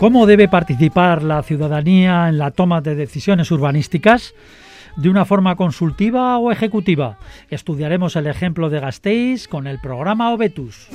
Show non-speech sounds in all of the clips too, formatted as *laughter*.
¿Cómo debe participar la ciudadanía en la toma de decisiones urbanísticas? ¿De una forma consultiva o ejecutiva? Estudiaremos el ejemplo de Gasteiz con el programa Obetus.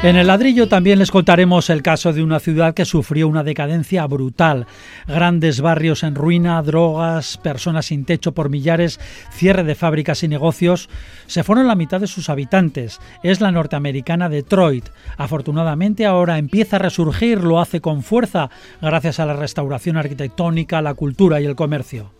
En el ladrillo también les contaremos el caso de una ciudad que sufrió una decadencia brutal. Grandes barrios en ruina, drogas, personas sin techo por millares, cierre de fábricas y negocios. Se fueron la mitad de sus habitantes. Es la norteamericana Detroit. Afortunadamente ahora empieza a resurgir, lo hace con fuerza gracias a la restauración arquitectónica, la cultura y el comercio.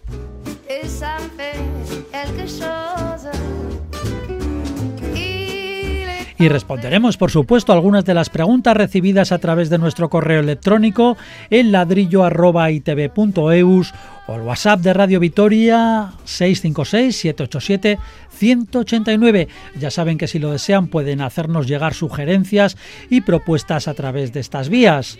Y responderemos, por supuesto, algunas de las preguntas recibidas a través de nuestro correo electrónico en ladrillo.itv.eus o el WhatsApp de Radio Vitoria 656-787-189. Ya saben que si lo desean pueden hacernos llegar sugerencias y propuestas a través de estas vías.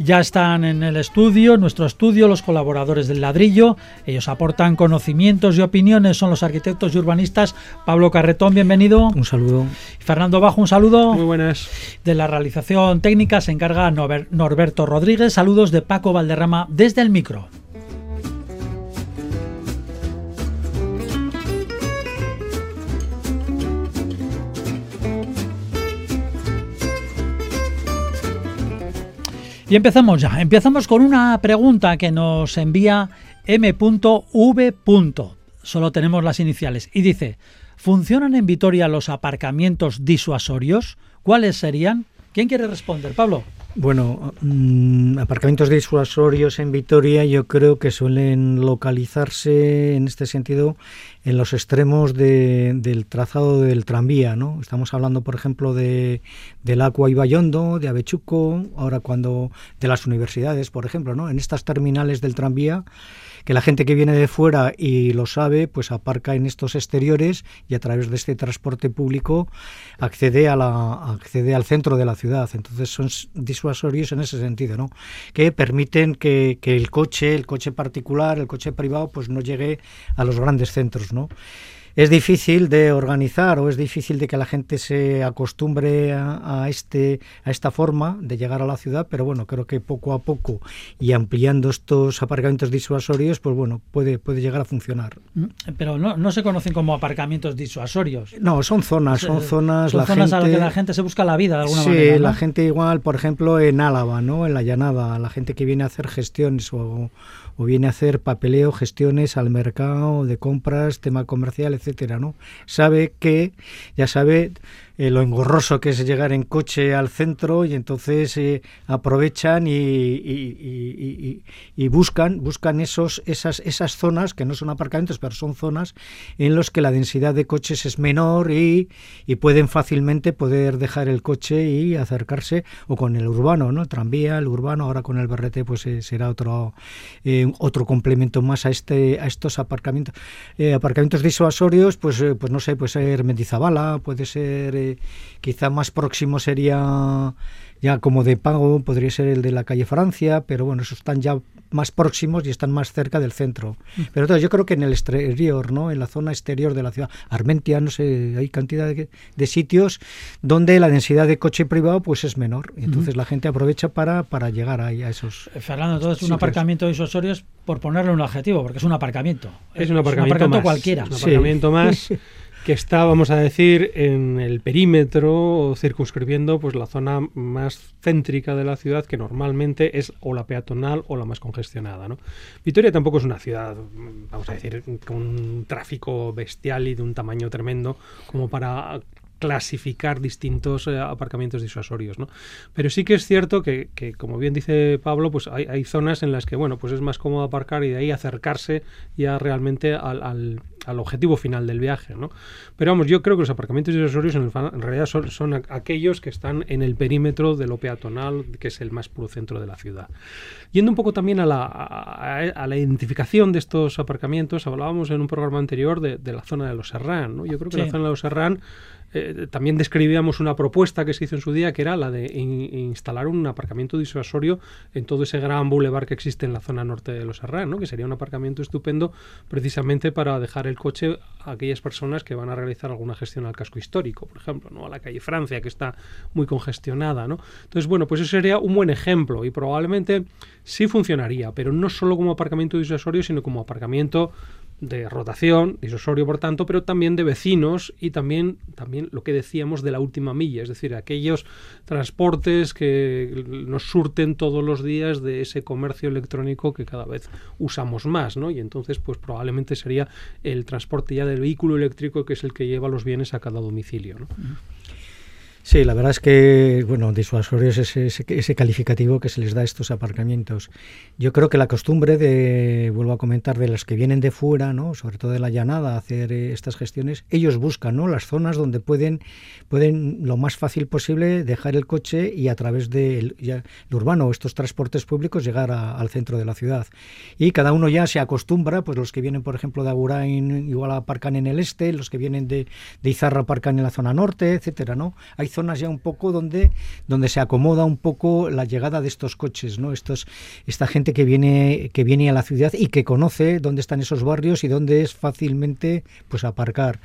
Ya están en el estudio, en nuestro estudio, los colaboradores del ladrillo. Ellos aportan conocimientos y opiniones, son los arquitectos y urbanistas. Pablo Carretón, bienvenido. Un saludo. Fernando Bajo, un saludo. Muy buenas. De la realización técnica se encarga Norberto Rodríguez. Saludos de Paco Valderrama desde el micro. Y empezamos ya. Empezamos con una pregunta que nos envía m.v. Solo tenemos las iniciales. Y dice, ¿funcionan en Vitoria los aparcamientos disuasorios? ¿Cuáles serían? ¿Quién quiere responder? Pablo. Bueno, mm, aparcamientos disuasorios en Vitoria yo creo que suelen localizarse en este sentido en los extremos de- del trazado del tranvía, ¿no? Estamos hablando, por ejemplo, de del Aqua y Bayondo, de Avechuco, ahora cuando de las universidades, por ejemplo, ¿no? En estas terminales del tranvía que la gente que viene de fuera y lo sabe, pues aparca en estos exteriores y a través de este transporte público accede a la accede al centro de la ciudad. Entonces son disuasorios en ese sentido, ¿no? Que permiten que, que el coche, el coche particular, el coche privado, pues no llegue a los grandes centros, ¿no? Es difícil de organizar o es difícil de que la gente se acostumbre a, a este a esta forma de llegar a la ciudad, pero bueno, creo que poco a poco y ampliando estos aparcamientos disuasorios, pues bueno, puede puede llegar a funcionar. Mm, Pero no, no se conocen como aparcamientos disuasorios. No, son zonas, son zonas, Son la zonas gente a las que la gente se busca la vida de alguna sí, manera. ¿no? la gente igual, por ejemplo, en Álava, ¿no? En la llanada, la gente que viene a hacer gestiones o, o viene a hacer papeleo, gestiones al mercado de compras, tema comercial, etcétera, ¿no? Sabe que, ya sabe eh, lo engorroso que es llegar en coche al centro y entonces eh, aprovechan y, buscan buscan esos esas esas zonas que no son aparcamientos pero son zonas en los que la densidad de coches es menor y, pueden fácilmente poder dejar el coche y acercarse o con el urbano no tranvía el urbano ahora con el BRT pues eh, será otro eh, otro complemento más a este a estos aparcamientos aparcamientos disuasorios pues pues no sé puede ser Mendizabala puede ser quizá más próximo sería ya como de pago podría ser el de la calle Francia, pero bueno, esos están ya más próximos y están más cerca del centro. Pero entonces yo creo que en el exterior, ¿no? En la zona exterior de la ciudad, Armentia, no sé, hay cantidad de, de sitios donde la densidad de coche privado pues es menor. Y entonces la gente aprovecha para, para llegar ahí a esos. Eh, Fernando, entonces un aparcamiento disuasorio es por ponerle un adjetivo, porque es un aparcamiento. Es un aparcamiento, más. cualquiera. Es un Sí. aparcamiento más *laughs* que está, vamos a decir, en el perímetro circunscribiendo pues la zona más céntrica de la ciudad que normalmente es o la peatonal o la más congestionada. ¿no? Vitoria tampoco es una ciudad, vamos a decir, con un tráfico bestial y de un tamaño tremendo como para clasificar distintos eh, aparcamientos disuasorios, ¿no? Pero sí que es cierto que, que, como bien dice Pablo, pues hay, hay zonas en las que, bueno, pues es más cómodo aparcar y de ahí acercarse ya realmente al, al- al objetivo final del viaje, ¿no? Pero vamos, yo creo que los aparcamientos disuasorios en, en realidad son, son, aquellos que están en el perímetro de lo peatonal, que es el más puro centro de la ciudad. Yendo un poco también a la, a, la identificación de estos aparcamientos, hablábamos en un programa anterior de, de la zona de los Serrán, ¿no? Yo creo que la zona de los Serrán eh, también describíamos una propuesta que se hizo en su día, que era la de instalar un aparcamiento disuasorio en todo ese gran bulevar que existe en la zona norte de Los Herrán, que sería un aparcamiento estupendo precisamente para dejar el coche a aquellas personas que van a realizar alguna gestión al casco histórico, por ejemplo, ¿no? a la calle Francia, que está muy congestionada. ¿no? Entonces, bueno, pues eso sería un buen ejemplo y probablemente sí funcionaría, pero no solo como aparcamiento disuasorio, sino como aparcamiento de rotación, disuasorio por tanto, pero también de vecinos y también, también lo que decíamos de la última milla, es decir, aquellos transportes que nos surten todos los días de ese comercio electrónico que cada vez usamos más, ¿no? Y entonces, pues probablemente sería el transporte ya del vehículo eléctrico que es el que lleva los bienes a cada domicilio, ¿no? Sí, la verdad es que, bueno, disuasorio es ese, ese, calificativo que se les da a estos aparcamientos. Yo creo que la costumbre de, vuelvo a comentar, de los que vienen de fuera, ¿no? sobre todo de la llanada, hacer eh, estas gestiones, ellos buscan ¿no? las zonas donde pueden, pueden lo más fácil posible dejar el coche y a través del de urbano estos transportes públicos llegar al centro de la ciudad. Y cada uno ya se acostumbra, pues los que vienen, por ejemplo, de Agurain igual aparcan en el este, los que vienen de, de Izarra aparcan en la zona norte, etcétera, ¿no? Hay zonas ya un poco donde, donde se acomoda un poco la llegada de estos coches, ¿no? Estos, esta gente que viene, que viene a la ciudad y que conoce dónde están esos barrios y dónde es fácilmente pues aparcar.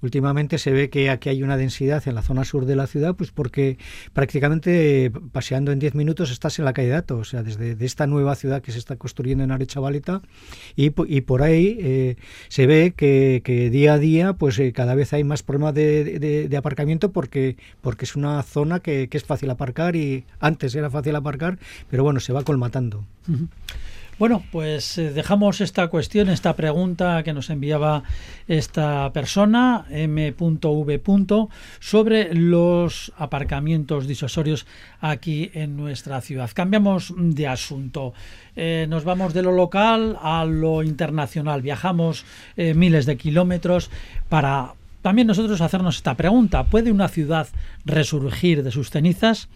Últimamente se ve que aquí hay una densidad en la zona sur de la ciudad, pues porque prácticamente paseando en 10 minutos estás en la calle Dato, o sea, desde de esta nueva ciudad que se está construyendo en Arechavaleta y, y por ahí eh, se ve que, que, día a día pues eh, cada vez hay más problemas de, de, de aparcamiento porque, porque que es una zona que, es fácil aparcar y antes era fácil aparcar, pero bueno, se va colmatando. Bueno, pues eh, dejamos esta cuestión, esta pregunta que nos enviaba esta persona, m.v. sobre los aparcamientos disuasorios aquí en nuestra ciudad. Cambiamos de asunto. Eh, nos vamos de lo local a lo internacional. Viajamos eh, miles de kilómetros para también nosotros hacernos esta pregunta. ¿Puede una ciudad resurgir de sus cenizas?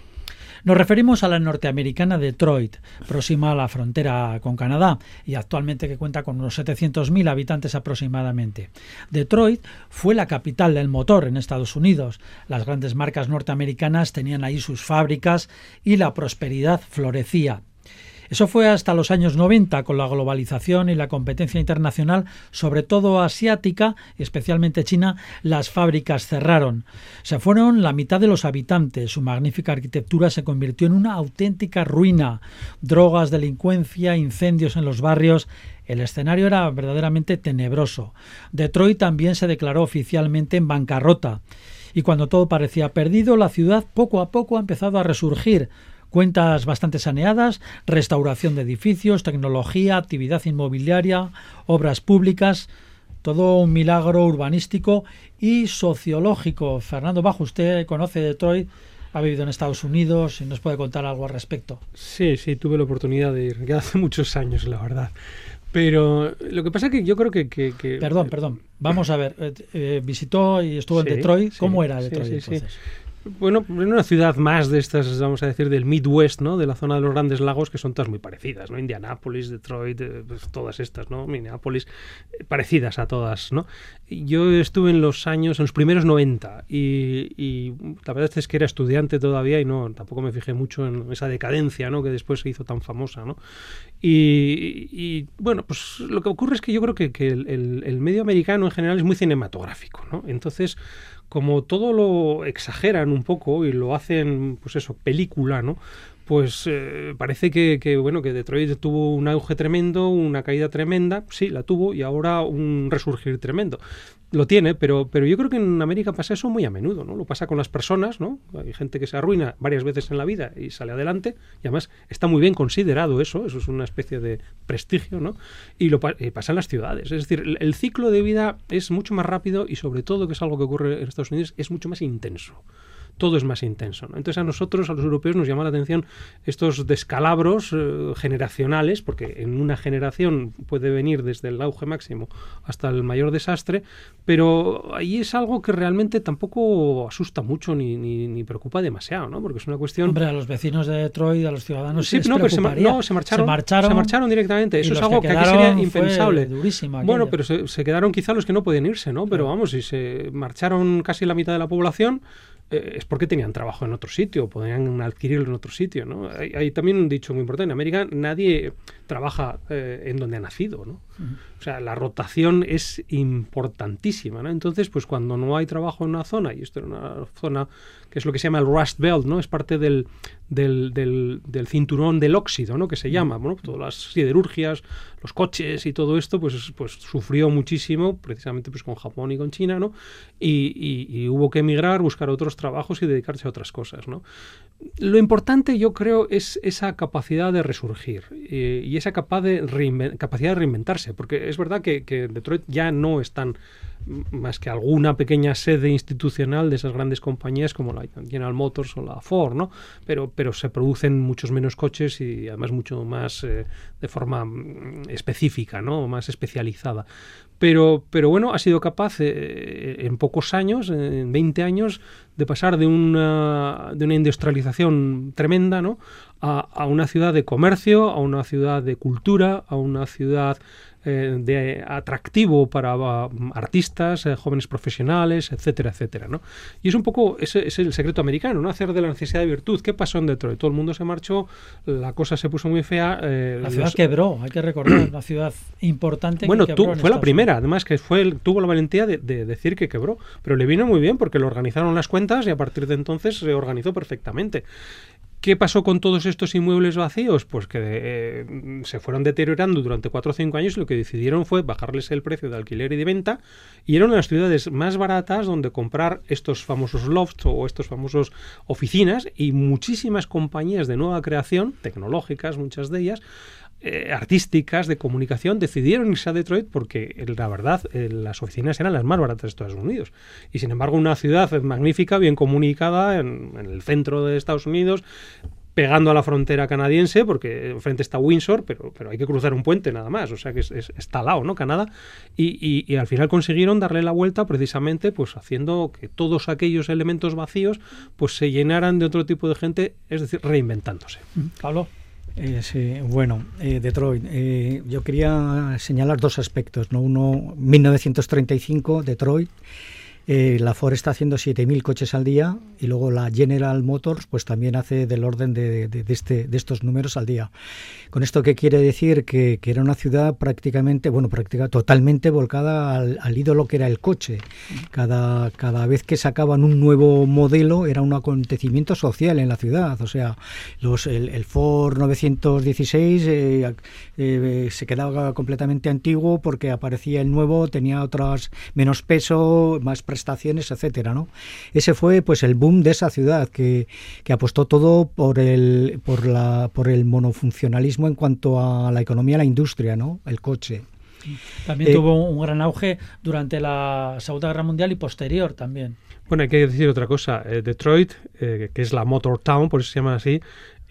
Nos referimos a la norteamericana Detroit, próxima a la frontera con Canadá y actualmente que cuenta con unos 700.000 habitantes aproximadamente. Detroit fue la capital del motor en Estados Unidos. Las grandes marcas norteamericanas tenían ahí sus fábricas y la prosperidad florecía. Eso fue hasta los años 90 con la globalización y la competencia internacional, sobre todo asiática, especialmente China, las fábricas cerraron. Se fueron la mitad de los habitantes, su magnífica arquitectura se convirtió en una auténtica ruina. Drogas, delincuencia, incendios en los barrios, el escenario era verdaderamente tenebroso. Detroit también se declaró oficialmente en bancarrota. Y cuando todo parecía perdido, la ciudad poco a poco ha empezado a resurgir, Cuentas bastante saneadas, restauración de edificios, tecnología, actividad inmobiliaria, obras públicas, todo un milagro urbanístico y sociológico. Fernando Bajo, usted conoce Detroit, ha vivido en Estados Unidos y nos puede contar algo al respecto. Sí, sí, tuve la oportunidad de ir, ya hace muchos años, la verdad. Pero lo que pasa es que yo creo que... Perdón, perdón. Vamos a ver. Eh, eh, visitó y estuvo en Detroit. ¿Cómo era Detroit entonces? Bueno, en una ciudad más de estas, vamos a decir, del Midwest, ¿no? De la zona de los grandes lagos, que son todas muy parecidas, ¿no? Indianápolis, Detroit, eh, pues todas estas, ¿no? Minneapolis, eh, parecidas a todas, ¿no? Yo estuve en los años, en los primeros 90, y, la verdad es que era estudiante todavía y no, tampoco me fijé mucho en esa decadencia, ¿no? Que después se hizo tan famosa, ¿no? Y, bueno, pues lo que ocurre es que yo creo que, el, el medio americano en general es muy cinematográfico, ¿no? Entonces, como todo lo exageran un poco y lo hacen, pues eso, película, ¿no? Pues eh, parece que, que, bueno, que Detroit tuvo un auge tremendo, una caída tremenda, sí, la tuvo, y ahora un resurgir tremendo lo tiene, pero, pero yo creo que en América pasa eso muy a menudo, ¿no? Lo pasa con las personas, ¿no? Hay gente que se arruina varias veces en la vida y sale adelante, y además está muy bien considerado eso, eso es una especie de prestigio, ¿no? Y lo pasa en las ciudades. Es decir, el, ciclo de vida es mucho más rápido y sobre todo, que es algo que ocurre en Estados Unidos, es mucho más intenso todo es más intenso. Entonces a nosotros, a los europeos, nos llama la atención estos descalabros eh, generacionales, porque en una generación puede venir desde el auge máximo hasta el mayor desastre, pero ahí es algo que realmente tampoco asusta mucho ni, ni, preocupa demasiado, ¿no? Porque es una cuestión... Hombre, a los vecinos de Detroit, a los ciudadanos sí, no, pero se, no, se marcharon, se marcharon, directamente. Eso es algo que aquí sería impensable. Bueno, pero se, se, quedaron quizá los que no podían irse, ¿no? Pero vamos, si se marcharon casi la mitad de la población, eh, es porque tenían trabajo en otro sitio, podrían adquirirlo en otro sitio. ¿no? Hay, también un dicho muy importante, en América nadie trabaja eh, en donde ha nacido. ¿no? O sea, la rotación es importantísima. ¿no? Entonces, pues cuando no hay trabajo en una zona, y esto era una zona que es lo que se llama el Rust Belt, ¿no? es parte del, del, del, cinturón del óxido, ¿no? que se llama, bueno, todas las siderurgias, los coches y todo esto, pues, pues sufrió muchísimo, precisamente pues con Japón y con China, ¿no? y, y hubo que emigrar, buscar otros trabajos y dedicarse a otras cosas. ¿no? Lo importante, yo creo, es esa capacidad de resurgir eh, y esa de capacidad de reinventarse, porque es verdad que, que Detroit ya no es tan más que alguna pequeña sede institucional de esas grandes compañías como la General Motors o la Ford, ¿no? Pero, pero se producen muchos menos coches y además mucho más eh, de forma mm, específica, ¿no? Más especializada. Pero, pero bueno, ha sido capaz eh, en pocos años, en 20 años, de pasar de una, de una industrialización tremenda, ¿no? A, a una ciudad de comercio, a una ciudad de cultura, a una ciudad eh, de atractivo para um, artistas, eh, jóvenes profesionales, etcétera, etcétera. ¿no? Y es un poco, ese es el secreto americano, ¿no? hacer de la necesidad de virtud. ¿Qué pasó en Detroit? Todo el mundo se marchó, la cosa se puso muy fea. Eh, la ciudad quebró, hay que recordar, una *clears throat* ciudad importante. Bueno, fue la primera, además que fue tuvo la valentía de, de, decir que quebró, pero le vino muy bien porque le organizaron las cuentas y a partir de entonces se organizó perfectamente. ¿Qué pasó con todos estos inmuebles vacíos? Pues que eh, se fueron deteriorando durante cuatro o cinco años y lo que decidieron fue bajarles el precio de alquiler y de venta y eran las ciudades más baratas donde comprar estos famosos lofts o estos famosos oficinas y muchísimas compañías de nueva creación, tecnológicas muchas de ellas, eh, artísticas de comunicación decidieron irse a Detroit porque eh, la verdad eh, las oficinas eran las más baratas de Estados Unidos y sin embargo una ciudad magnífica bien comunicada en, el centro de Estados Unidos pegando a la frontera canadiense, porque enfrente está Windsor, pero, pero hay que cruzar un puente nada más, o sea que está al lado, ¿no? Canadá, y, y, al final consiguieron darle la vuelta precisamente pues haciendo que todos aquellos elementos vacíos pues se llenaran de otro tipo de gente, es decir, reinventándose. Pablo. Eh, sí, bueno, eh, Detroit. Eh, yo quería señalar dos aspectos. ¿no? Uno, 1935, Detroit eh, la Ford está haciendo 7.000 coches al día y luego la General Motors pues también hace del orden de, este, de estos números al día. ¿Con esto qué quiere decir? Que, era una ciudad prácticamente, bueno, prácticamente totalmente volcada al, ídolo que era el coche. Cada, cada vez que sacaban un nuevo modelo era un acontecimiento social en la ciudad. O sea, los, el, Ford 916 eh, eh, se quedaba completamente antiguo porque aparecía el nuevo, tenía otras menos peso, más prestaciones, etcétera, ¿no? Ese fue pues el boom de esa ciudad que, que apostó todo por el por la por el monofuncionalismo en cuanto a la economía, la industria, ¿no? El coche. También eh, tuvo un gran auge durante la Segunda Guerra Mundial y posterior también. Bueno, hay que decir otra cosa. Eh, Detroit, eh, que es la Motor Town, por eso se llama así,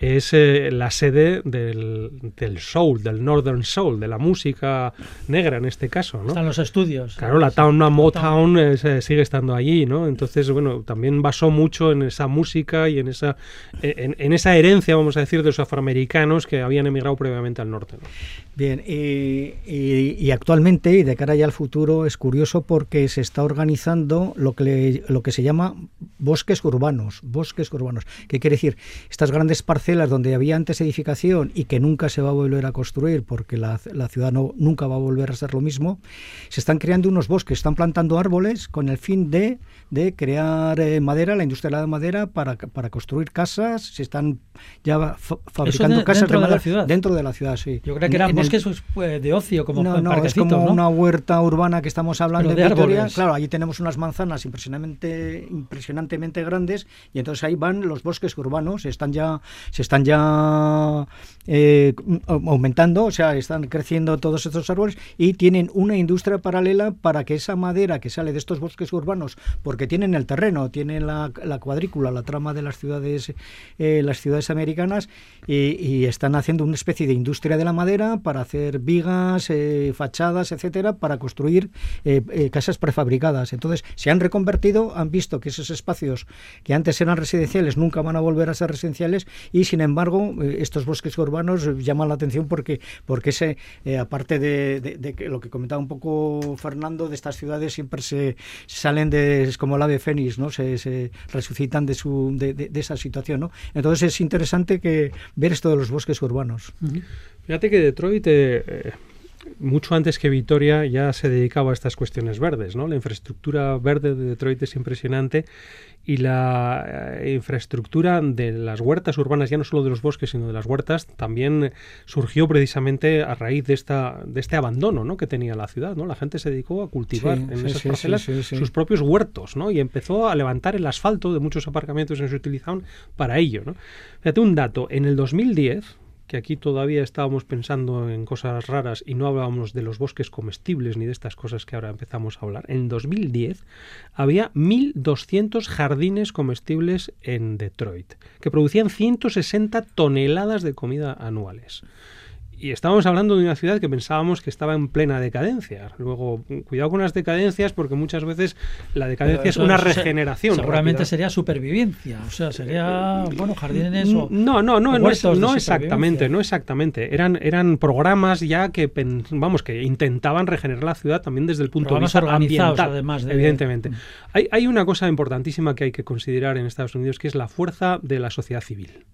es eh, la sede del, del, soul, del northern soul, de la música negra en este caso, ¿no? Están los estudios. Claro, la Town Motown eh, sigue estando allí, ¿no? Entonces, bueno, también basó mucho en esa música y en esa, en, en esa herencia, vamos a decir, de los afroamericanos que habían emigrado previamente al norte. ¿no? Bien, y, y, actualmente, y de cara ya al futuro, es curioso porque se está organizando lo que, lo que se llama bosques urbanos, bosques urbanos. ¿Qué quiere decir? Estas grandes parcelas donde había antes edificación y que nunca se va a volver a construir porque la, ciudad no, nunca va a volver a ser lo mismo, se están creando unos bosques, están plantando árboles con el fin de, de crear eh, madera, la industria de la madera, para, para construir casas, se están ya fabricando casas dentro de, la ciudad. Dentro de la ciudad, sí. Yo creo que eran bosques pues, de ocio, como no, no, es como una huerta urbana que estamos hablando de, árboles. Claro, allí tenemos unas manzanas impresionantemente, suficientemente grandes y entonces ahí van los bosques urbanos, están ya, se están ya eh, aumentando, o sea, están creciendo todos estos árboles y tienen una industria paralela para que esa madera que sale de estos bosques urbanos, porque tienen el terreno, tienen la, cuadrícula, la trama de las ciudades, eh, las ciudades americanas y, están haciendo una especie de industria de la madera para hacer vigas, eh, fachadas, etcétera, para construir casas prefabricadas. Entonces, se han reconvertido, han visto que esos espacios que antes eran residenciales nunca van a volver a ser residenciales y, sin embargo, estos bosques urbanos urbanos llaman la atención porque, porque eh, aparte de, lo que comentaba un poco Fernando, de estas ciudades siempre se salen de, es como la de fénix, ¿no? Se, resucitan de, su, de, esa situación, ¿no? Entonces es interesante que ver esto de los bosques urbanos. Fíjate que Detroit... Eh, mucho antes que Vitoria ya se dedicaba a estas cuestiones verdes, ¿no? La infraestructura verde de Detroit es impresionante y la eh, infraestructura de las huertas urbanas, ya no solo de los bosques, sino de las huertas, también surgió precisamente a raíz de esta de este abandono ¿no? que tenía la ciudad. ¿no? La gente se dedicó a cultivar en esas parcelas sus propios huertos ¿no? y empezó a levantar el asfalto de muchos aparcamientos que se utilizaban para ello. ¿no? Fíjate un dato, en el 2010 que aquí todavía estábamos pensando en cosas raras y no hablábamos de los bosques comestibles ni de estas cosas que ahora empezamos a hablar. En 2010 había 1.200 jardines comestibles en Detroit, que producían 160 toneladas de comida anuales y estábamos hablando de una ciudad que pensábamos que estaba en plena decadencia. Luego, cuidado con las decadencias porque muchas veces la decadencia es una regeneración. seguramente sería supervivencia, o sea, sería, bueno, jardines o No, no, no, no, no exactamente, no exactamente. Eran eran programas ya que vamos, que intentaban regenerar la ciudad también desde el punto de vista ambiental, además evidentemente. Mm. Hay hay una cosa importantísima que hay que considerar en Estados Unidos que es la fuerza de la sociedad civil.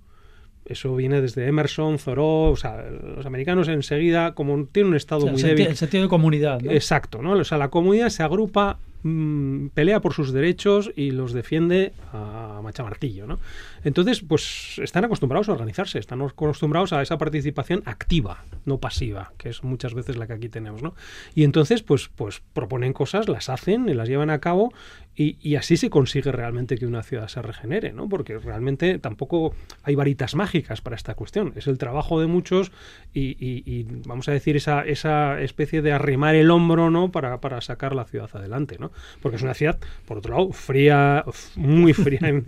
Eso viene desde Emerson, Thoreau, o sea, los americanos enseguida, como tienen un estado muy débil. El sentido de comunidad. Exacto, ¿no? O sea, la comunidad se agrupa Mm, pelea por sus derechos y los defiende a machamartillo, ¿no? Entonces, pues están acostumbrados a organizarse, están acostumbrados a esa participación activa, no pasiva, que es muchas veces la que aquí tenemos, ¿no? Y entonces, pues, pues proponen cosas, las hacen y las llevan a cabo y, así se consigue realmente que una ciudad se regenere, ¿no? Porque realmente tampoco hay varitas mágicas para esta cuestión, es el trabajo de muchos y, vamos a decir esa, esa especie de arrimar el hombro, ¿no? Para, para sacar la ciudad adelante, ¿no? Porque es una ciudad, por otro lado, fría, muy fría en,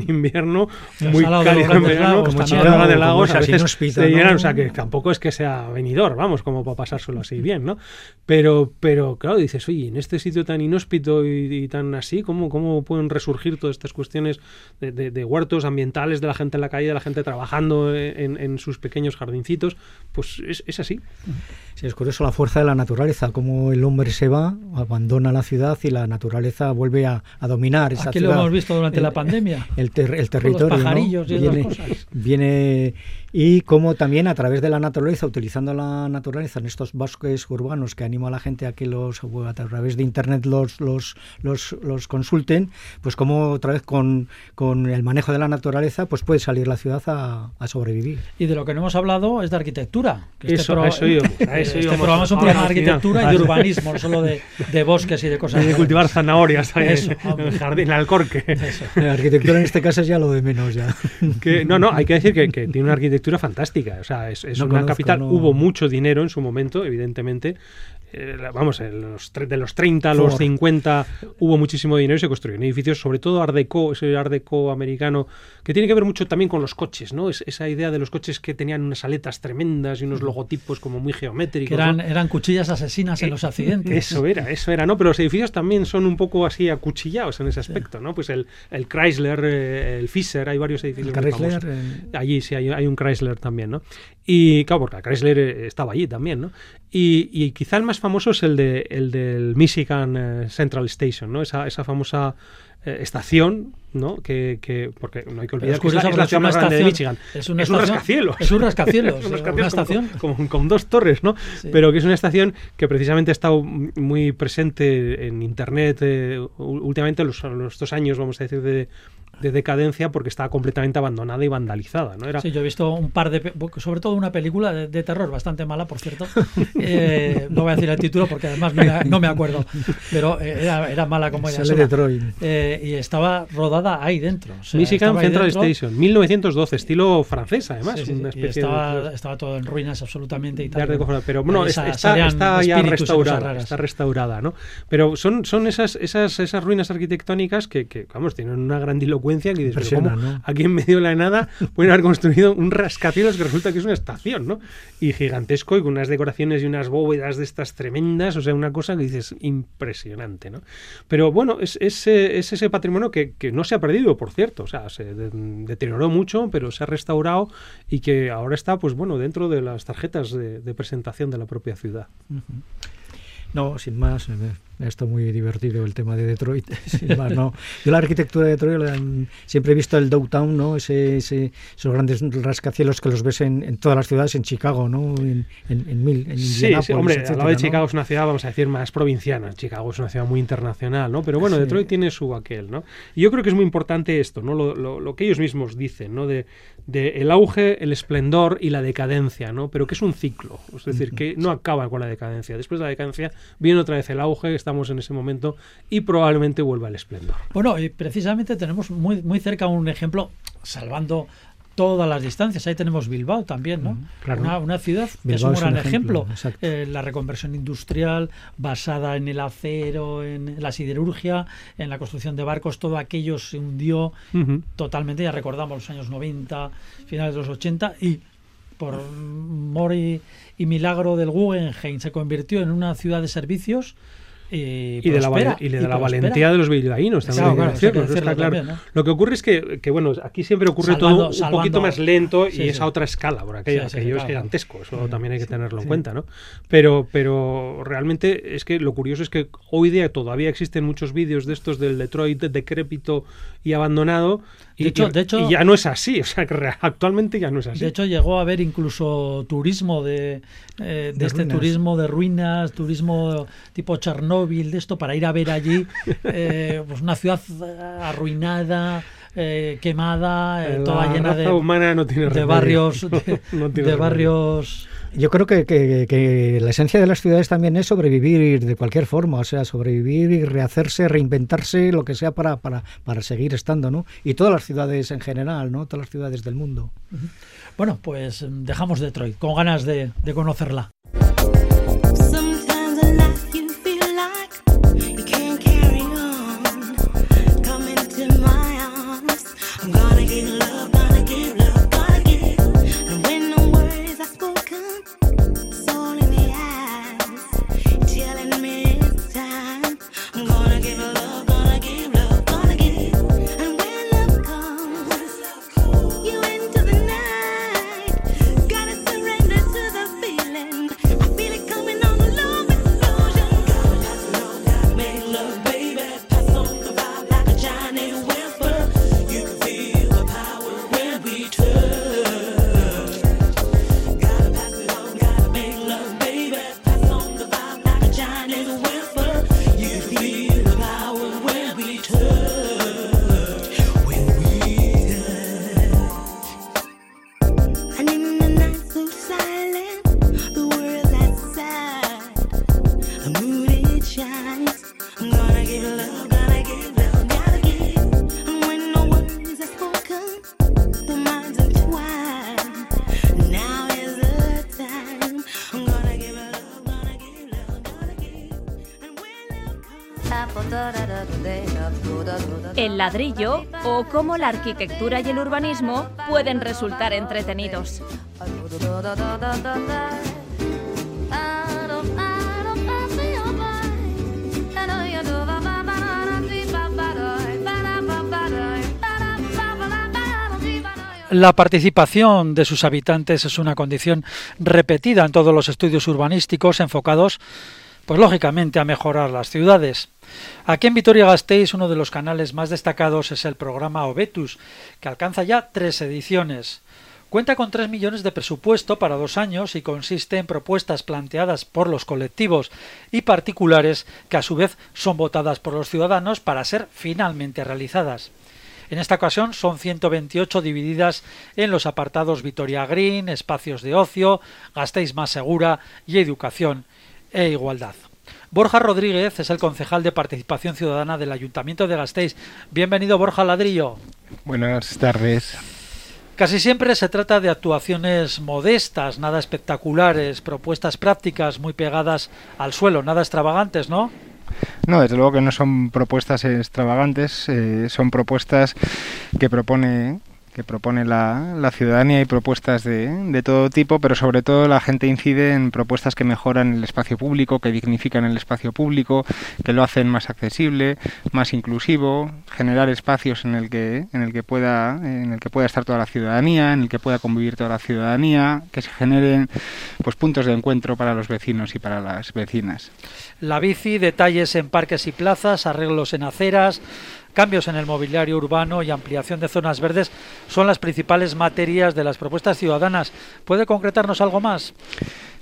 *laughs* invierno, muy cálida en verano, como Chicago de Lagos, a veces o sea, que tampoco es que sea venidor, vamos, como para pasárselo así bien, ¿no? Pero, pero claro, dices, oye, en este sitio tan inhóspito y, tan así, ¿cómo, ¿cómo pueden resurgir todas estas cuestiones de, huertos ambientales, de la gente en la calle, de la gente trabajando en, sus pequeños jardincitos? Pues es, es así. Sí, es curioso la fuerza de la naturaleza, cómo el hombre se va, abandona la ciudad y la naturaleza vuelve a, dominar esa Aquí ciudad. lo hemos visto durante la pandemia. El, el territorio. Los y viene, viene y como también a través de la naturaleza, utilizando la naturaleza en estos bosques urbanos que animo a la gente a que los a través de internet los los, los, los consulten, pues como otra vez con, con, el manejo de la naturaleza pues puede salir la ciudad a, sobrevivir. Y de lo que no hemos hablado es de arquitectura. Que este eso, *laughs* eso, este programa es un programa de arquitectura y de urbanismo, no solo de, de, bosques y de cosas. Y de cultivar zanahorias en el jardín, el alcorque. La arquitectura en este caso es ya lo de menos ya. Que, no, no, hay que decir que, que tiene una arquitectura fantástica. O sea, es, una capital. Hubo mucho dinero en su momento, evidentemente. Eh, vamos, los, de los 30 a los 50 hubo muchísimo dinero y se construyeron edificios, sobre todo Art Deco, ese Art Deco americano, que tiene que ver mucho también con los coches, ¿no? Es, esa idea de los coches que tenían unas aletas tremendas y unos logotipos como muy geométricos. Que eran, eran cuchillas asesinas en los accidentes. Eso era, eso era, ¿no? Pero los edificios también son un poco así acuchillados en ese aspecto, ¿no? Pues el, el Chrysler, eh, el Fisher, hay varios edificios. El Chrysler. Allí sí hay, hay, un Chrysler también, ¿no? Y claro, porque Chrysler eh, estaba allí también, ¿no? Y, y quizá el más famoso es el, de, el del Michigan eh, Central Station, ¿no? Esa, esa famosa eh, estación, ¿no? Que, que, porque no hay que olvidar que es la, estación más grande de Michigan. Es, un rascacielos. Es un rascacielos. *laughs* es una estación. Con, dos torres, ¿no? Pero que es una estación que precisamente ha estado muy presente en Internet eh, últimamente, los, los dos años, vamos a decir, de, de decadencia porque estaba completamente abandonada y vandalizada. ¿no? Era... Sí, yo he visto un par de, sobre todo una película de, terror bastante mala, por cierto. *laughs* Eh, no voy a decir el título porque además no me, acuerdo, pero eh, era, mala como ella. Sale Detroit. Eh, y estaba rodada ahí dentro. O Michigan Central Station, 1912, estilo francés además. estaba, estaba, todo en ruinas absolutamente y tal. Pero bueno, está, está, ya restaurada, está restaurada, ¿no? Pero son, son esas, esas, esas ruinas arquitectónicas que, que, vamos, tienen una grandilocuencia que aquí en medio de la nada pueden haber construido un rascacielos que resulta que es una estación, ¿no? Y gigantesco y con unas decoraciones y unas bóvedas de estas tremendas, o sea, una cosa que dices impresionante, ¿no? Pero bueno, es, es, ese patrimonio que, no se ha perdido, por cierto, o sea, se deterioró mucho, pero se ha restaurado y que ahora está, pues bueno, dentro de las tarjetas de, presentación de la propia ciudad. No, sin más, eh, está muy divertido el tema de Detroit. *laughs* no. Yo la arquitectura de Detroit siempre he visto el downtown, ¿no? Ese, esos grandes rascacielos que los ves en, todas las ciudades, en Chicago, ¿no? En, en, Mil, en sí, sí, hombre, al lado de Chicago es una ciudad, vamos a decir, más provinciana. Chicago es una ciudad muy internacional, ¿no? Pero bueno, Detroit tiene su aquel, ¿no? Y yo creo que es muy importante esto, ¿no? Lo, lo, lo que ellos mismos dicen, ¿no? De, de, el auge, el esplendor y la decadencia, ¿no? Pero que es un ciclo, es decir, que no acaba con la decadencia. Después de la decadencia viene otra vez el auge, estamos en ese momento y probablemente vuelva el esplendor. Bueno, y precisamente tenemos muy, muy cerca un ejemplo, salvando todas las distancias. Ahí tenemos Bilbao también, ¿no? Una, ciudad que es un gran ejemplo. Eh, la reconversión industrial basada en el acero, en la siderurgia, en la construcción de barcos, todo aquello se hundió totalmente. Ya recordamos los años 90, finales de los 80 y por mori y milagro del Guggenheim se convirtió en una ciudad de servicios y, de la, y de la valentía de los bilbaínos también. está claro. Lo que ocurre es que, que, bueno, aquí siempre ocurre todo un poquito más lento y es a otra escala, por aquello, aquello es gigantesco, eso también hay que tenerlo en cuenta, ¿no? Pero, pero realmente es que lo curioso es que hoy día todavía existen muchos vídeos de estos del Detroit decrépito y abandonado y, de hecho, ya no es así, *laughs* o sea, que actualmente ya no es así. De hecho, llegó a haber incluso turismo de, eh, de, este turismo de ruinas, turismo tipo Chernóbil, de esto, para ir a ver allí *laughs* eh, pues una ciudad arruinada. Eh, quemada, toda llena de, humana no tiene de barrios, *laughs* de, barrios yo creo que, que, la esencia de las ciudades también es sobrevivir de cualquier forma, o sea, sobrevivir y rehacerse, reinventarse, lo que sea para, para, para seguir estando, ¿no? Y todas las ciudades en general, ¿no? Todas las ciudades del mundo. Bueno, pues dejamos Detroit, con ganas de, de conocerla. El ladrillo o cómo la arquitectura y el urbanismo pueden resultar entretenidos. La participación de sus habitantes es una condición repetida en todos los estudios urbanísticos enfocados, pues lógicamente, a mejorar las ciudades. Aquí en Vitoria-Gasteiz uno de los canales más destacados es el programa Obetus, que alcanza ya tres ediciones. Cuenta con tres millones de presupuesto para dos años y consiste en propuestas planteadas por los colectivos y particulares que a su vez son votadas por los ciudadanos para ser finalmente realizadas. En esta ocasión son 128 divididas en los apartados Vitoria Green, espacios de ocio, Gasteiz más segura y educación e igualdad. Borja Rodríguez es el concejal de Participación Ciudadana del Ayuntamiento de Gasteiz. Bienvenido, Borja Ladrillo. Buenas tardes. Casi siempre se trata de actuaciones modestas, nada espectaculares, propuestas prácticas muy pegadas al suelo, nada extravagantes, ¿no? No, desde luego que no son propuestas extravagantes, eh, son propuestas que propone que propone la, la ciudadanía y propuestas de, de, todo tipo, pero sobre todo la gente incide en propuestas que mejoran el espacio público, que dignifican el espacio público, que lo hacen más accesible, más inclusivo, generar espacios en el que en el que pueda en el que pueda estar toda la ciudadanía, en el que pueda convivir toda la ciudadanía, que se generen pues puntos de encuentro para los vecinos y para las vecinas. La bici, detalles en parques y plazas, arreglos en aceras, cambios en el mobiliario urbano y ampliación de zonas verdes son las principales materias de las propuestas ciudadanas. ¿Puede concretarnos algo más?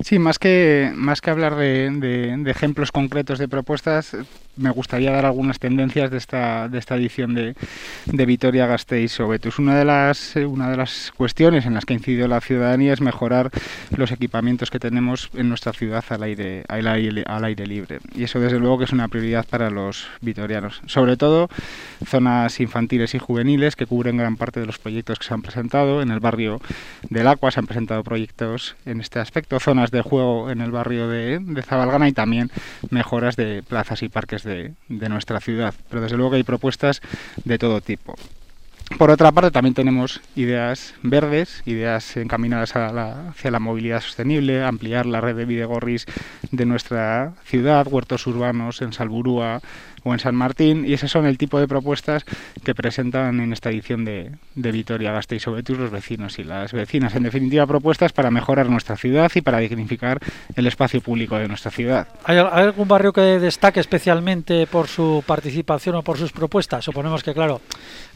Sí, más que, más que hablar de, ejemplos concretos de propuestas, me gustaría dar algunas tendencias de esta, de esta edición de, de Vitoria Gasteiz Obetus. Una de las una de las cuestiones en las que ha incidido la ciudadanía es mejorar los equipamientos que tenemos en nuestra ciudad al aire, al aire, al aire libre. Y eso desde luego que es una prioridad para los vitorianos. Sobre todo zonas infantiles y juveniles que cubren gran parte de los proyectos que se han presentado. En el barrio del Aqua se han presentado proyectos en este aspecto, zonas de juego en el barrio de, Zabalgana y también mejoras de plazas y parques de, nuestra ciudad. Pero desde luego que hay propuestas de todo tipo. Por otra parte, también tenemos ideas verdes, ideas encaminadas hacia la movilidad sostenible, ampliar la red de videgorris de nuestra ciudad, huertos urbanos en Salburúa, o en San Martín y esas son el tipo de propuestas que presentan en esta edición de, de Vitoria Gasteiz Obetus los vecinos y las vecinas. En definitiva, propuestas para mejorar nuestra ciudad y para dignificar el espacio público de nuestra ciudad. ¿Hay, hay algún barrio que destaque especialmente por su participación o por sus propuestas? Suponemos que, claro,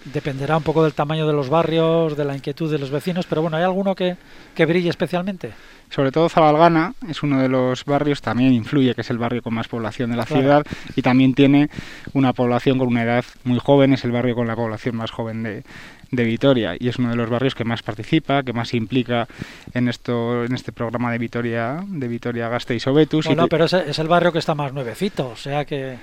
dependerá un poco del tamaño de los barrios, de la inquietud de los vecinos, pero bueno, ¿hay alguno que, que brille especialmente? Sobre todo Zabalgana es uno de los barrios, también influye, que es el barrio con más población de la claro. ciudad y también tiene una población con una edad muy joven, es el barrio con la población más joven de, de Vitoria y es uno de los barrios que más participa, que más se implica en esto, en este programa de Vitoria, de Vitoria Gasteiz Obetus. Bueno, pero es, es, el barrio que está más nuevecito, o sea que.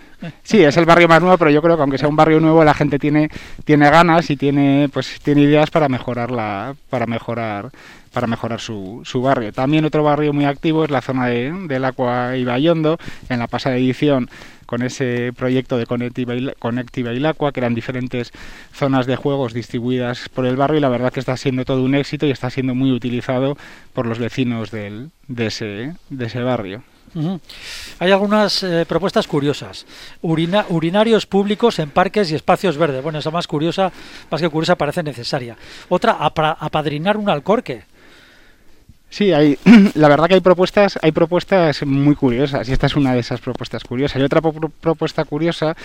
Sí, es el barrio más nuevo, pero yo creo que aunque sea un barrio nuevo, la gente tiene, tiene ganas y tiene, pues, tiene ideas para mejorar la, para mejorar para mejorar su, su, barrio. También otro barrio muy activo es la zona de, del Aqua y Bayondo. En la pasada edición con ese proyecto de Conectiva y, Lacua, que eran diferentes zonas de juegos distribuidas por el barrio y la verdad que está siendo todo un éxito y está siendo muy utilizado por los vecinos del, de, ese, de ese barrio. Hay algunas eh, propuestas curiosas. Urina, urinarios públicos en parques y espacios verdes. Bueno, esa más curiosa, más que curiosa, parece necesaria. Otra, apadrinar un alcorque. Sí, hay, *clears throat* la verdad que hay propuestas, hay propuestas muy curiosas y esta es una de esas propuestas curiosas. Y otra pro propuesta curiosa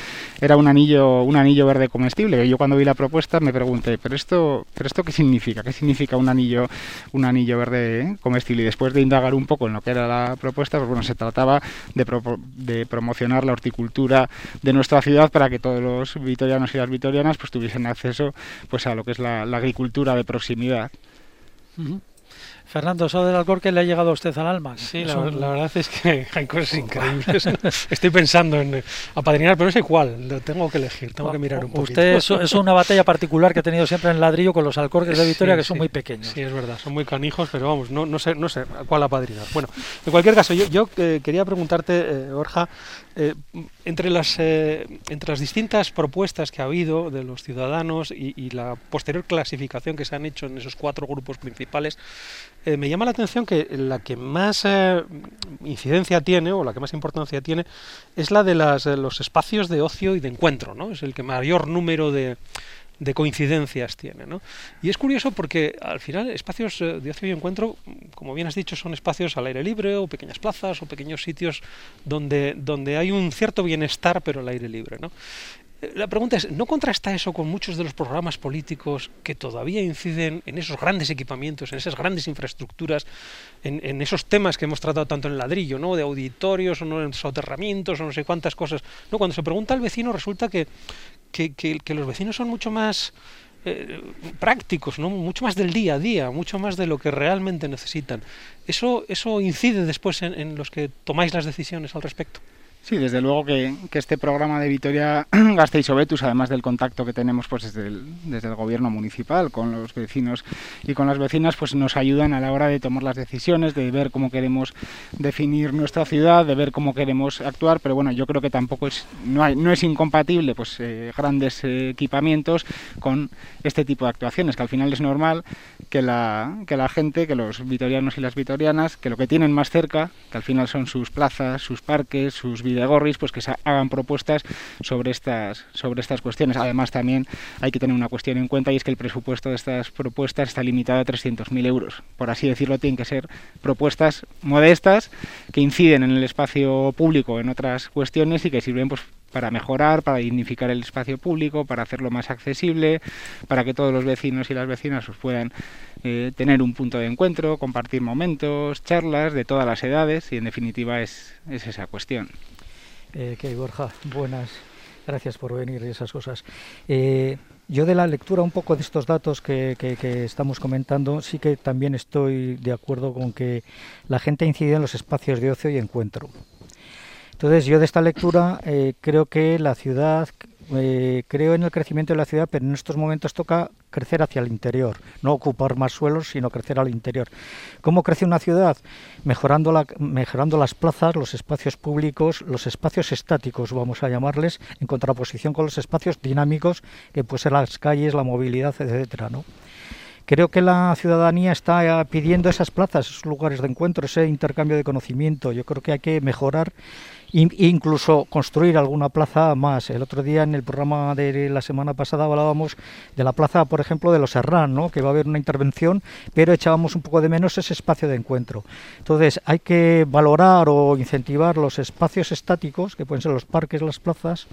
era un anillo, un anillo verde comestible. Yo cuando vi la propuesta me pregunté, pero esto, pero esto qué significa? ¿Qué significa un anillo, un anillo verde comestible? Y después de indagar un poco en lo que era la propuesta, pues bueno, se trataba de, pro de promocionar la horticultura de nuestra ciudad para que todos los vitorianos y las vitorianas pues tuviesen acceso pues a lo que es la, agricultura de proximidad. Fernando, eso del Alcorque le ha llegado a usted al alma. Sí, la, un... la, verdad es que *laughs* hay cosas increíbles. Estoy pensando en apadrinar, pero no sé cuál. Lo tengo que elegir, tengo que mirar un poco. Usted es, es, una batalla particular que ha tenido siempre en ladrillo con los Alcorques de Vitoria, sí, que son sí, muy pequeños. Sí, es verdad, son muy canijos, pero vamos, no, no sé, no sé a cuál apadrinar. Bueno, en cualquier caso, yo, yo eh, quería preguntarte, eh, Borja, eh, entre, las, eh, entre las distintas propuestas que ha habido de los ciudadanos y, y, la posterior clasificación que se han hecho en esos cuatro grupos principales, eh, me llama la atención que la que más incidencia tiene o la que más importancia tiene es la de las, los espacios de ocio y de encuentro, ¿no? Es el que mayor número de, de coincidencias tiene. ¿no? Y es curioso porque al final espacios de ocio y encuentro, como bien has dicho, son espacios al aire libre o pequeñas plazas o pequeños sitios donde, donde hay un cierto bienestar pero al aire libre. ¿no? La pregunta es, ¿no contrasta eso con muchos de los programas políticos que todavía inciden en esos grandes equipamientos, en esas grandes infraestructuras, en, en esos temas que hemos tratado tanto en ladrillo, ¿no? de auditorios o no en soterramientos o no sé cuántas cosas? ¿no? Cuando se pregunta al vecino resulta que, que, los vecinos son mucho más eh, prácticos, ¿no? mucho más del día a día, mucho más de lo que realmente necesitan. ¿Eso, eso incide después en los que tomáis las decisiones al respecto? Sí, desde luego que, este programa de Vitoria *clears throat* Gasteiz Obetus, además del contacto que tenemos pues desde el, desde el gobierno municipal con los vecinos y con las vecinas, pues nos ayudan a la hora de tomar las decisiones, de ver cómo queremos definir nuestra ciudad, de ver cómo queremos actuar, pero bueno, yo creo que tampoco es no hay, no es incompatible pues eh, grandes eh, equipamientos con este tipo de actuaciones, que al final es normal que la que la gente, que los vitorianos y las vitorianas, que lo que tienen más cerca, que al final son sus plazas, sus parques, sus de Gorris, pues que se hagan propuestas sobre estas, sobre estas cuestiones. Además, también hay que tener una cuestión en cuenta y es que el presupuesto de estas propuestas está limitado a 300.000 euros. Por así decirlo, tienen que ser propuestas modestas que inciden en el espacio público en otras cuestiones y que sirven pues, para mejorar, para dignificar el espacio público, para hacerlo más accesible, para que todos los vecinos y las vecinas pues, puedan eh, tener un punto de encuentro, compartir momentos, charlas de todas las edades y en definitiva es, es esa cuestión. Eh, buenas, gracias por venir y esas cosas. Eh, yo de la lectura un poco de estos datos que, estamos comentando, sí que también estoy de acuerdo con que la gente incide en los espacios de ocio y encuentro. Entonces yo de esta lectura eh, creo que la ciudad eh, creo en el crecimiento de la ciudad, pero en estos momentos toca crecer hacia el interior, no ocupar más suelos, sino crecer al interior. ¿Cómo crece una ciudad? Mejorando, la, mejorando las plazas, los espacios públicos, los espacios estáticos, vamos a llamarles, en contraposición con los espacios dinámicos, que pueden ser las calles, la movilidad, etcétera, ¿no? Creo que la ciudadanía está pidiendo esas plazas, esos lugares de encuentro, ese intercambio de conocimiento. Yo creo que hay que mejorar incluso construir alguna plaza más. El otro día en el programa de la semana pasada hablábamos de la plaza, por ejemplo, de los Serrán, ¿no? que va a haber una intervención, pero echábamos un poco de menos ese espacio de encuentro. Entonces hay que valorar o incentivar los espacios estáticos, que pueden ser los parques, las plazas,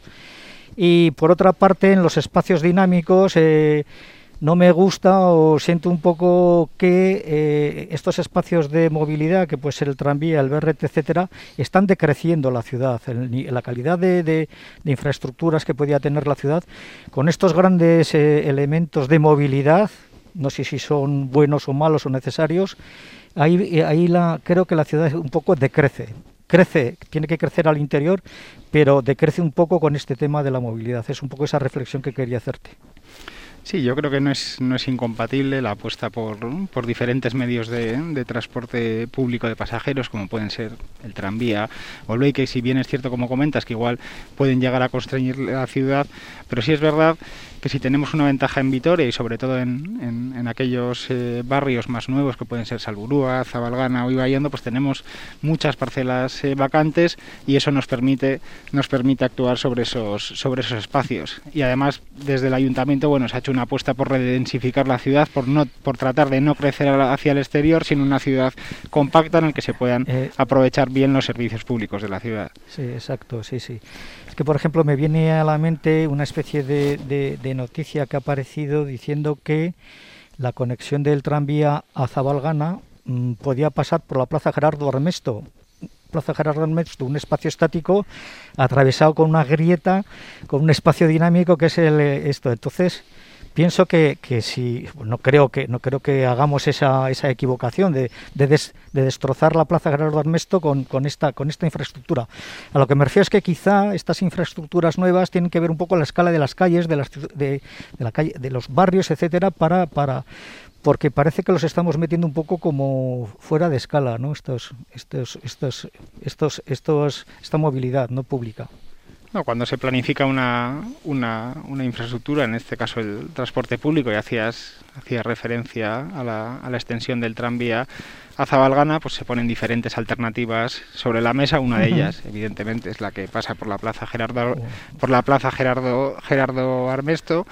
y por otra parte en los espacios dinámicos. Eh, no me gusta o siento un poco que eh, estos espacios de movilidad, que puede ser el tranvía, el BRT, etcétera, están decreciendo la ciudad. la calidad de, infraestructuras que podía tener la ciudad, con estos grandes eh, elementos de movilidad, no sé si son buenos o malos o necesarios, ahí, ahí la, creo que la ciudad un poco decrece crece, tiene que crecer al interior, pero decrece un poco con este tema de la movilidad. Es un poco esa reflexión que quería hacerte. Sí, yo creo que no es, no es incompatible la apuesta por, por diferentes medios de, de, transporte público de pasajeros, como pueden ser el tranvía o el que si bien es cierto, como comentas, que igual pueden llegar a constreñir la ciudad, pero sí es verdad que si tenemos una ventaja en Vitoria y sobre todo en, en, aquellos eh, barrios más nuevos que pueden ser Salburúa, Zabalgana o Ibayando, pues tenemos muchas parcelas eh, vacantes y eso nos permite nos permite actuar sobre esos sobre esos espacios. Y además desde el ayuntamiento bueno se ha hecho una apuesta por redensificar la ciudad por no por tratar de no crecer hacia el exterior sino una ciudad compacta en la que se puedan eh, aprovechar bien los servicios públicos de la ciudad. Sí exacto sí sí es que por ejemplo me viene a la mente una especie de noticia que ha aparecido diciendo que la conexión del tranvía a Zabalgana mm, podía pasar por la Plaza Gerardo Armesto. Plaza Gerardo Armesto, un espacio estático atravesado con una grieta, con un espacio dinámico que es el, esto. Entonces, pienso que, que si no creo que no creo que hagamos esa, esa equivocación de, de, destrozar la Plaza Gerardo Armesto con, con, esta con esta infraestructura. A lo que me refiero es que quizá estas infraestructuras nuevas tienen que ver un poco la escala de las calles, de las de, la calle, de los barrios, etcétera, para para porque parece que los estamos metiendo un poco como fuera de escala, ¿no? Estos estos estos estos estos esta movilidad no pública. No, cuando se planifica una, una, una, infraestructura, en este caso el transporte público, y hacías, hacías referencia a la, a la extensión del tranvía a Zabalgana, pues se ponen diferentes alternativas sobre la mesa. Una de ellas, evidentemente, es la que pasa por la plaza Gerardo, por la plaza Gerardo, Gerardo Armesto.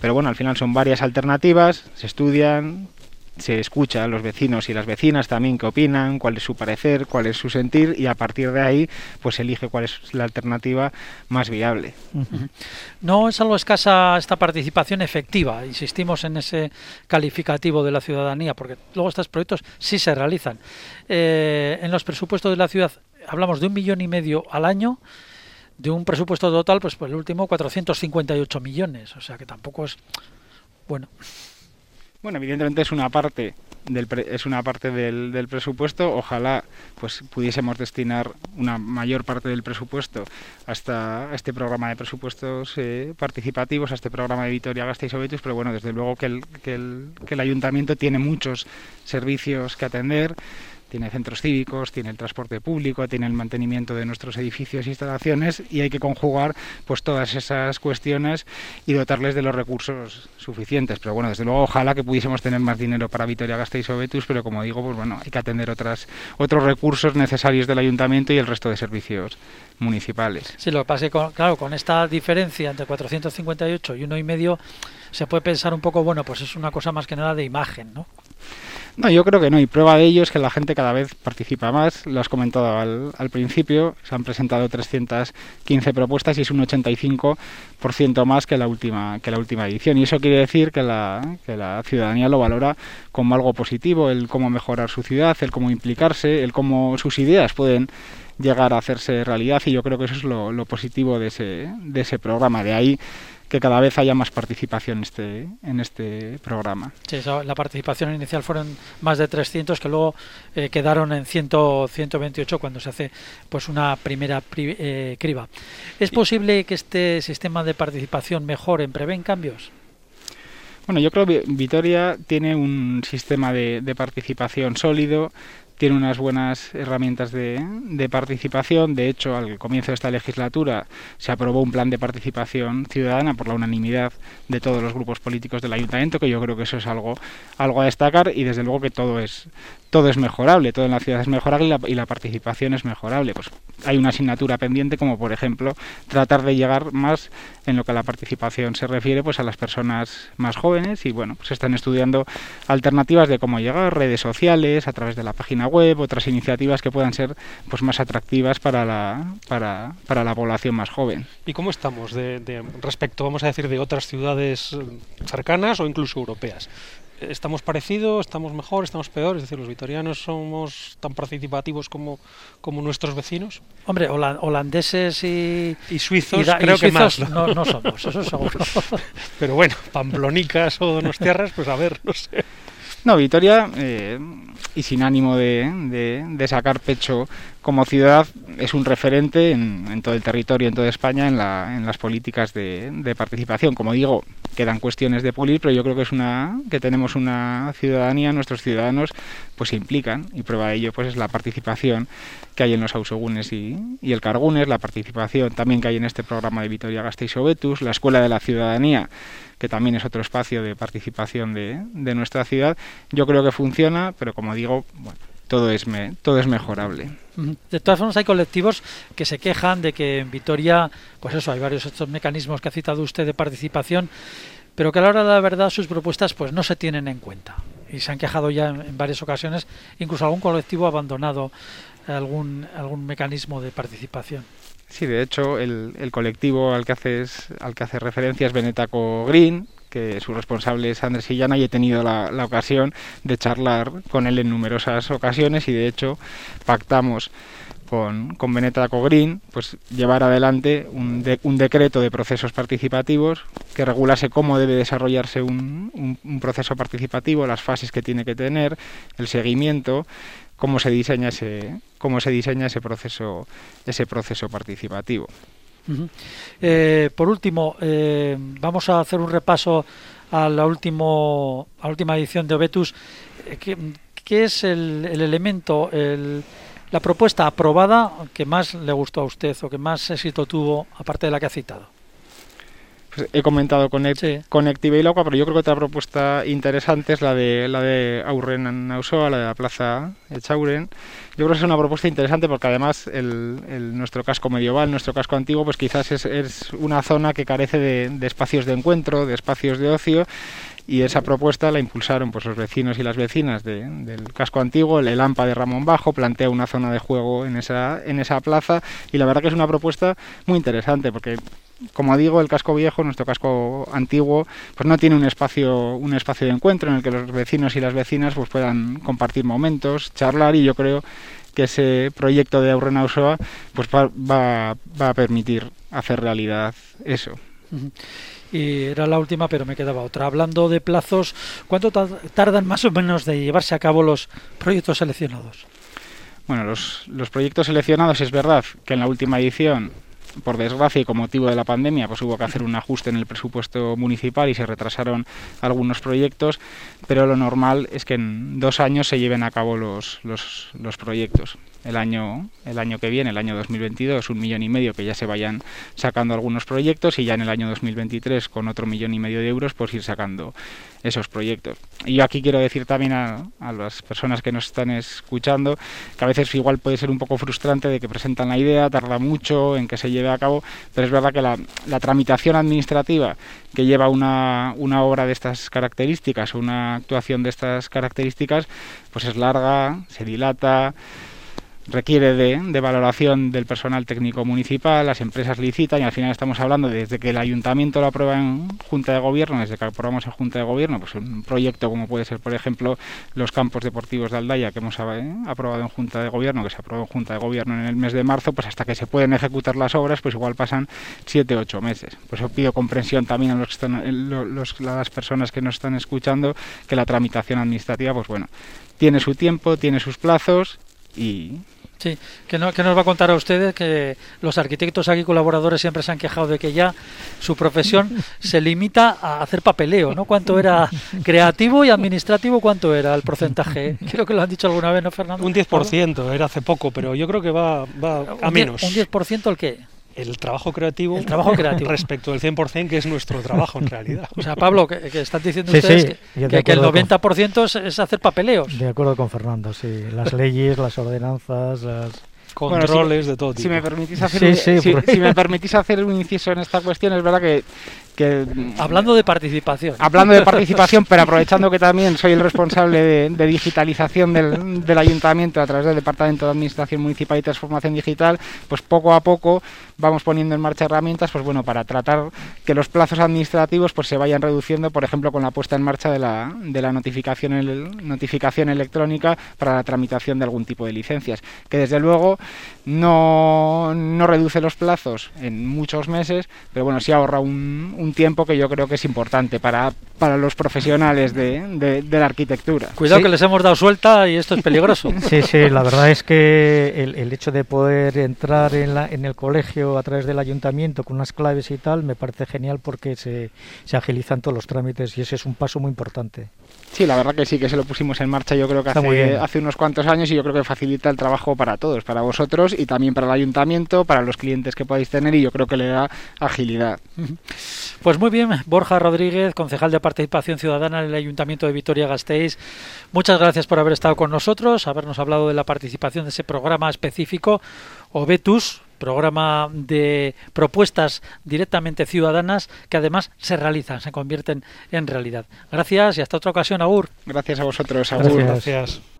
Pero bueno, al final son varias alternativas, se estudian, se escucha a los vecinos y las vecinas también qué opinan, cuál es su parecer, cuál es su sentir y a partir de ahí pues elige cuál es la alternativa más viable. No es algo escasa esta participación efectiva, insistimos en ese calificativo de la ciudadanía, porque luego estos proyectos sí se realizan. Eh, en los presupuestos de la ciudad hablamos de un millón y medio al año de un presupuesto total, pues, pues el último 458 millones, o sea que tampoco es bueno. Bueno, evidentemente es una parte del es una parte del, del, presupuesto. Ojalá pues pudiésemos destinar una mayor parte del presupuesto hasta este programa de presupuestos eh, participativos, a este programa de Vitoria Gasteiz Obetus, pero bueno, desde luego que el, que el, que el ayuntamiento tiene muchos servicios que atender tiene centros cívicos, tiene el transporte público, tiene el mantenimiento de nuestros edificios e instalaciones y hay que conjugar pues todas esas cuestiones y dotarles de los recursos suficientes. Pero bueno, desde luego ojalá que pudiésemos tener más dinero para Vitoria Gasteiz o Betus, pero como digo, pues bueno, hay que atender otras otros recursos necesarios del ayuntamiento y el resto de servicios municipales. Sí, lo que pasa es que, claro, con esta diferencia entre 458 y uno y medio se puede pensar un poco, bueno, pues es una cosa más que nada de imagen, ¿no? No, yo creo que no. Y prueba de ello es que la gente cada vez participa más. Lo has comentado al, al principio. Se han presentado 315 propuestas y es un 85% más que la última que la última edición. Y eso quiere decir que la, que la ciudadanía lo valora como algo positivo, el cómo mejorar su ciudad, el cómo implicarse, el cómo sus ideas pueden llegar a hacerse realidad. Y yo creo que eso es lo, lo positivo de ese, de ese programa. De ahí que cada vez haya más participación en este, en este programa. Sí, eso, la participación inicial fueron más de 300 que luego eh, quedaron en 100, 128 cuando se hace pues una primera pri, eh, criba. ¿Es posible que este sistema de participación mejore, prevén cambios? Bueno, yo creo que Vitoria tiene un sistema de, de participación sólido, tiene unas buenas herramientas de, de, participación. De hecho, al comienzo de esta legislatura se aprobó un plan de participación ciudadana por la unanimidad de todos los grupos políticos del ayuntamiento, que yo creo que eso es algo, algo a destacar y desde luego que todo es, todo es mejorable, todo en la ciudad es mejorable y la, y la participación es mejorable. Pues hay una asignatura pendiente como por ejemplo tratar de llegar más en lo que a la participación se refiere pues a las personas más jóvenes y bueno, pues están estudiando alternativas de cómo llegar, redes sociales, a través de la página web, otras iniciativas que puedan ser pues más atractivas para la, para, para la población más joven. ¿Y cómo estamos de, de respecto, vamos a decir, de otras ciudades cercanas o incluso europeas? Estamos parecidos, estamos mejor, estamos peor, es decir, los vitorianos somos tan participativos como, como nuestros vecinos. Hombre, holandeses y, y suizos y da, creo y que más. ¿no? No, no somos, eso seguro. *laughs* Pero bueno, pamplonicas o donostiarras, pues a ver, no sé. No, Vitoria, eh, y sin ánimo de, de, de, sacar pecho como ciudad, es un referente en, en, todo el territorio, en toda España, en, la, en las políticas de, de, participación. Como digo, quedan cuestiones de pulir, pero yo creo que es una que tenemos una ciudadanía, nuestros ciudadanos, pues se implican, y prueba de ello pues es la participación que hay en los Ausogunes y, y el Cargunes, la participación también que hay en este programa de Vitoria Gasteiz Obetus, la Escuela de la Ciudadanía, que también es otro espacio de participación de, de nuestra ciudad. Yo creo que funciona, pero como digo, bueno, todo es, me, todo es mejorable. De todas formas, hay colectivos que se quejan de que en Vitoria, pues eso, hay varios estos mecanismos que ha citado usted de participación, pero que a la hora de la verdad sus propuestas pues no se tienen en cuenta. Y se han quejado ya en, en varias ocasiones, incluso algún colectivo ha abandonado algún, algún mecanismo de participación. Sí, de hecho, el, el colectivo al que, haces, al que hace referencia es Benetaco Green, que su responsable es Andrés Illana y he tenido la, ocasión de charlar con él en numerosas ocasiones y de hecho pactamos con, con Benetaco Green pues llevar adelante un, de, un, decreto de procesos participativos que regulase cómo debe desarrollarse un, un, un proceso participativo, las fases que tiene que tener, el seguimiento, cómo se diseña ese cómo se diseña ese proceso ese proceso participativo. Eh, por último, eh, vamos a hacer un repaso a la, último, a la última edición de Obetus. ¿Qué, qué es el, el elemento, el, la propuesta aprobada que más le gustó a usted o que más éxito tuvo, aparte de la que ha citado? Pues he comentado Connect, sí. Connective y Locua, pero yo creo que otra propuesta interesante es la de la de Aurren Nausoa, la de la Plaza Echauren. Yo creo que es una propuesta interesante porque además el, el, nuestro casco medieval, nuestro casco antiguo, pues quizás es, es una zona que carece de, de espacios de encuentro, de espacios de ocio y esa propuesta la impulsaron pues los vecinos y las vecinas de, del casco antiguo, el, el AMPA de Ramón Bajo plantea una zona de juego en esa, en esa plaza y la verdad que es una propuesta muy interesante porque como digo, el casco viejo, nuestro casco antiguo, pues no tiene un espacio, un espacio de encuentro en el que los vecinos y las vecinas pues puedan compartir momentos, charlar y yo creo que ese proyecto de Aurrena Usoa pues va, va, a permitir hacer realidad eso. Y era la última, pero me quedaba otra. Hablando de plazos, ¿cuánto tardan más o menos de llevarse a cabo los proyectos seleccionados? Bueno, los, los proyectos seleccionados es verdad que en la última edición por desgracia y con motivo de la pandemia, pues hubo que hacer un ajuste en el presupuesto municipal y se retrasaron algunos proyectos, pero lo normal es que en dos años se lleven a cabo los, los, los proyectos el año, el año que viene, el año 2022, un millón y medio que ya se vayan sacando algunos proyectos y ya en el año 2023 con otro millón y medio de euros pues ir sacando esos proyectos. Y yo aquí quiero decir también a, a, las personas que nos están escuchando que a veces igual puede ser un poco frustrante de que presentan la idea, tarda mucho en que se lleve a cabo, pero es verdad que la, la tramitación administrativa que lleva una, una obra de estas características o una actuación de estas características pues es larga, se dilata, requiere de, valoración del personal técnico municipal, las empresas licitan y al final estamos hablando desde que el ayuntamiento lo aprueba en Junta de Gobierno, desde que aprobamos en Junta de Gobierno, pues un proyecto como puede ser, por ejemplo, los campos deportivos de Aldaya que hemos eh, aprobado en Junta de Gobierno, que se aprobó en Junta de Gobierno en el mes de marzo, pues hasta que se pueden ejecutar las obras, pues igual pasan siete, ocho meses. Pues yo pido comprensión también a los que están, los, las personas que nos están escuchando que la tramitación administrativa, pues bueno, tiene su tiempo, tiene sus plazos y Sí, que, no, que nos va a contar a ustedes que los arquitectos aquí colaboradores siempre se han quejado de que ya su profesión *laughs* se limita a hacer papeleo, ¿no? ¿Cuánto era creativo y administrativo? ¿Cuánto era el porcentaje? *laughs* Creo que lo han dicho alguna vez, ¿no, Fernando? Un 10%, era hace poco, pero yo creo que va, va a menos. ¿Un 10% el qué? El trabajo creativo, el trabajo creativo. respecto del 100% que es nuestro trabajo en realidad. O sea, Pablo, que, están diciendo ustedes que, el 90% es, hacer papeleos. De acuerdo con Fernando, sí. Las leyes, las ordenanzas, las controles de todo tipo. Si me permitís hacer, si, me permitís hacer un inciso en esta cuestión, es verdad que hablando de participación. Hablando de participación, pero *laughs* aprovechando que también soy el responsable de, digitalización del, del, ayuntamiento a través del Departamento de Administración Municipal y Transformación Digital, pues poco a poco vamos poniendo en marcha herramientas, pues bueno, para tratar que los plazos administrativos pues se vayan reduciendo, por ejemplo, con la puesta en marcha de la, de la notificación, el, notificación electrónica para la tramitación de algún tipo de licencias, que desde luego no, no reduce los plazos en muchos meses, pero bueno, sí ahorra un, un tiempo que yo creo que es importante para, para los profesionales de, de, la arquitectura. Cuidado que les hemos dado suelta y esto es peligroso. *laughs* Sí, sí, la verdad es que el, el hecho de poder entrar en, la, en el colegio a través del ayuntamiento con unas claves y tal me parece genial porque se, se agilizan todos los trámites y ese es un paso muy importante. Sí, la verdad que sí, que se lo pusimos en marcha yo creo que hace, hace, unos cuantos años y yo creo que facilita el trabajo para todos, para vosotros y también para el ayuntamiento, para los clientes que podáis tener y yo creo que le da agilidad. Pues muy bien, Borja Rodríguez, concejal de Participación Ciudadana en el Ayuntamiento de Vitoria-Gasteiz, muchas gracias por haber estado con nosotros, habernos hablado de la participación de ese programa específico, OBETUS, programa de propuestas directamente ciudadanas que además se realizan, se convierten en realidad. Gracias y hasta otra ocasión, Agur. Gracias a vosotros, Agur. Gracias. El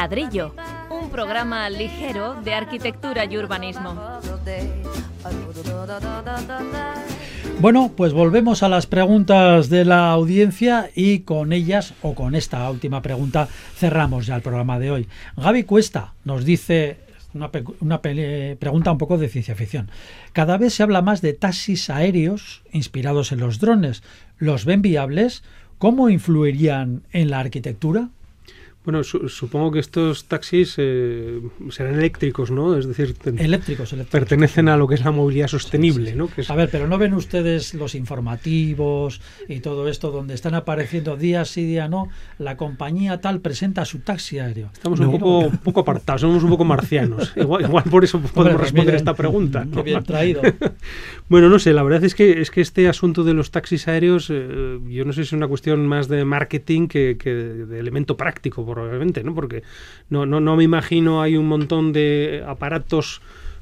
ladrillo, un programa ligero de arquitectura y urbanismo. Bueno, pues volvemos a las preguntas de la audiencia y con ellas, o con esta última pregunta, cerramos ya el programa de hoy. Gaby Cuesta nos dice una, una pregunta un poco de ciencia ficción. Cada vez se habla más de taxis aéreos inspirados en los drones. ¿Los ven viables? ¿Cómo influirían en la arquitectura? Bueno, supongo que estos taxis eh, serán eléctricos, ¿no? Es decir, eléctricos, eléctricos, pertenecen a lo que es la movilidad sostenible, ¿no? A ver, pero ¿no ven ustedes los informativos y todo esto donde están apareciendo día sí, día no? La compañía tal presenta su taxi aéreo. Estamos un poco, poco apartados, somos un poco marcianos. *laughs* igual, igual por eso podemos responder esta pregunta. Qué bien traído. *laughs* bueno, no sé, la verdad es que, es que este asunto de los taxis aéreos, eh, yo no sé si es una cuestión más de marketing que, que de elemento práctico probablemente, ¿no? Porque no, no, no me imagino hay un montón de aparatos